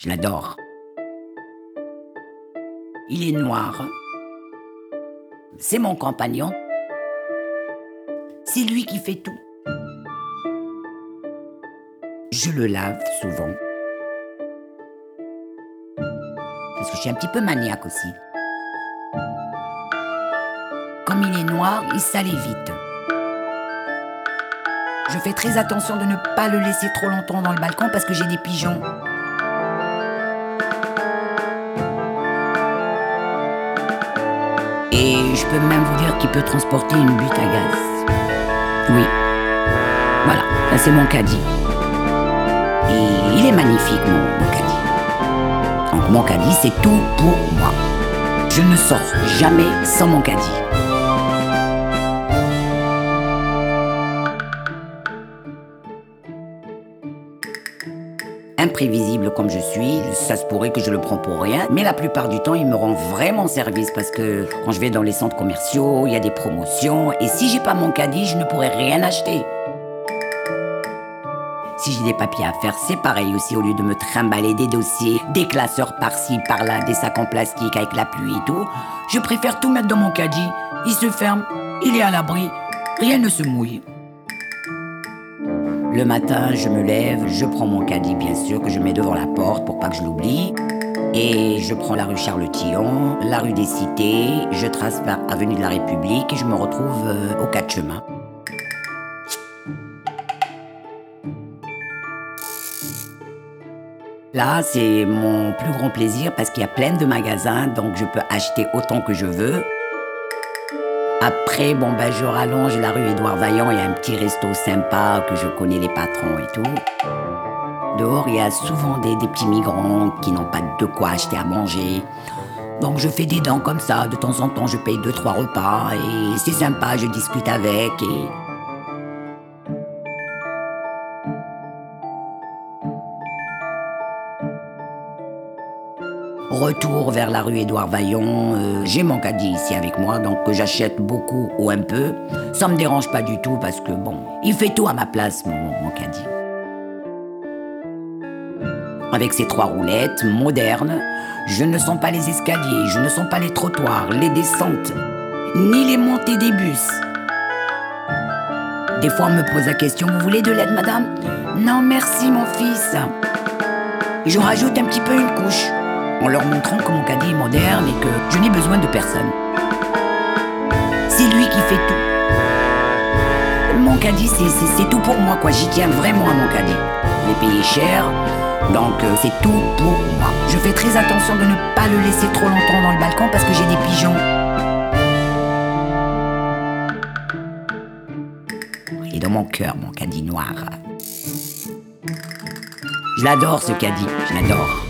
Je l'adore. Il est noir. C'est mon compagnon. C'est lui qui fait tout. Je le lave souvent. Parce que je suis un petit peu maniaque aussi. Comme il est noir, il salit vite. Je fais très attention de ne pas le laisser trop longtemps dans le balcon parce que j'ai des pigeons. Et je peux même vous dire qu'il peut transporter une butte à gaz. Oui. Voilà, c'est mon caddie. Et il est magnifique, mon, mon caddie. Donc mon caddie, c'est tout pour moi. Je ne sors jamais sans mon caddie. Imprévisible comme je suis, ça se pourrait que je le prends pour rien, mais la plupart du temps, il me rend vraiment service parce que quand je vais dans les centres commerciaux, il y a des promotions, et si j'ai pas mon caddie, je ne pourrais rien acheter. Si j'ai des papiers à faire, c'est pareil aussi, au lieu de me trimballer des dossiers, des classeurs par-ci, par-là, des sacs en plastique avec la pluie et tout, je préfère tout mettre dans mon caddie. Il se ferme, il est à l'abri, rien ne se mouille. Le matin, je me lève, je prends mon caddie bien sûr que je mets devant la porte pour pas que je l'oublie. Et je prends la rue Charles-Tillon, la rue des Cités, je trace par Avenue de la République et je me retrouve euh, au quatre chemins. Là, c'est mon plus grand plaisir parce qu'il y a plein de magasins, donc je peux acheter autant que je veux. Après, bon, ben, je rallonge la rue Édouard Vaillant, il y a un petit resto sympa que je connais les patrons et tout. Dehors, il y a souvent des, des petits migrants qui n'ont pas de quoi acheter à manger. Donc je fais des dents comme ça, de temps en temps je paye deux, trois repas et c'est sympa, je discute avec et... Retour vers la rue Édouard Vaillant, euh, j'ai mon caddie ici avec moi, donc que j'achète beaucoup ou un peu. Ça me dérange pas du tout parce que bon, il fait tout à ma place, mon, mon caddie. Avec ses trois roulettes modernes, je ne sens pas les escaliers, je ne sens pas les trottoirs, les descentes, ni les montées des bus. Des fois, on me pose la question Vous voulez de l'aide, madame? Non, merci, mon fils. Je rajoute un petit peu une couche, en leur montrant que mon caddie est moderne et que je n'ai besoin de personne. C'est lui qui fait tout. Mon caddie, c'est- tout pour moi, quoi. J'y tiens vraiment à mon caddie. Je l'ai payé cher, donc euh, c'est tout pour moi. Je fais très attention de ne pas le laisser trop longtemps dans le balcon parce que j'ai des pigeons. Il est dans mon cœur, mon caddie noir. Je l'adore, ce caddie. Je l'adore.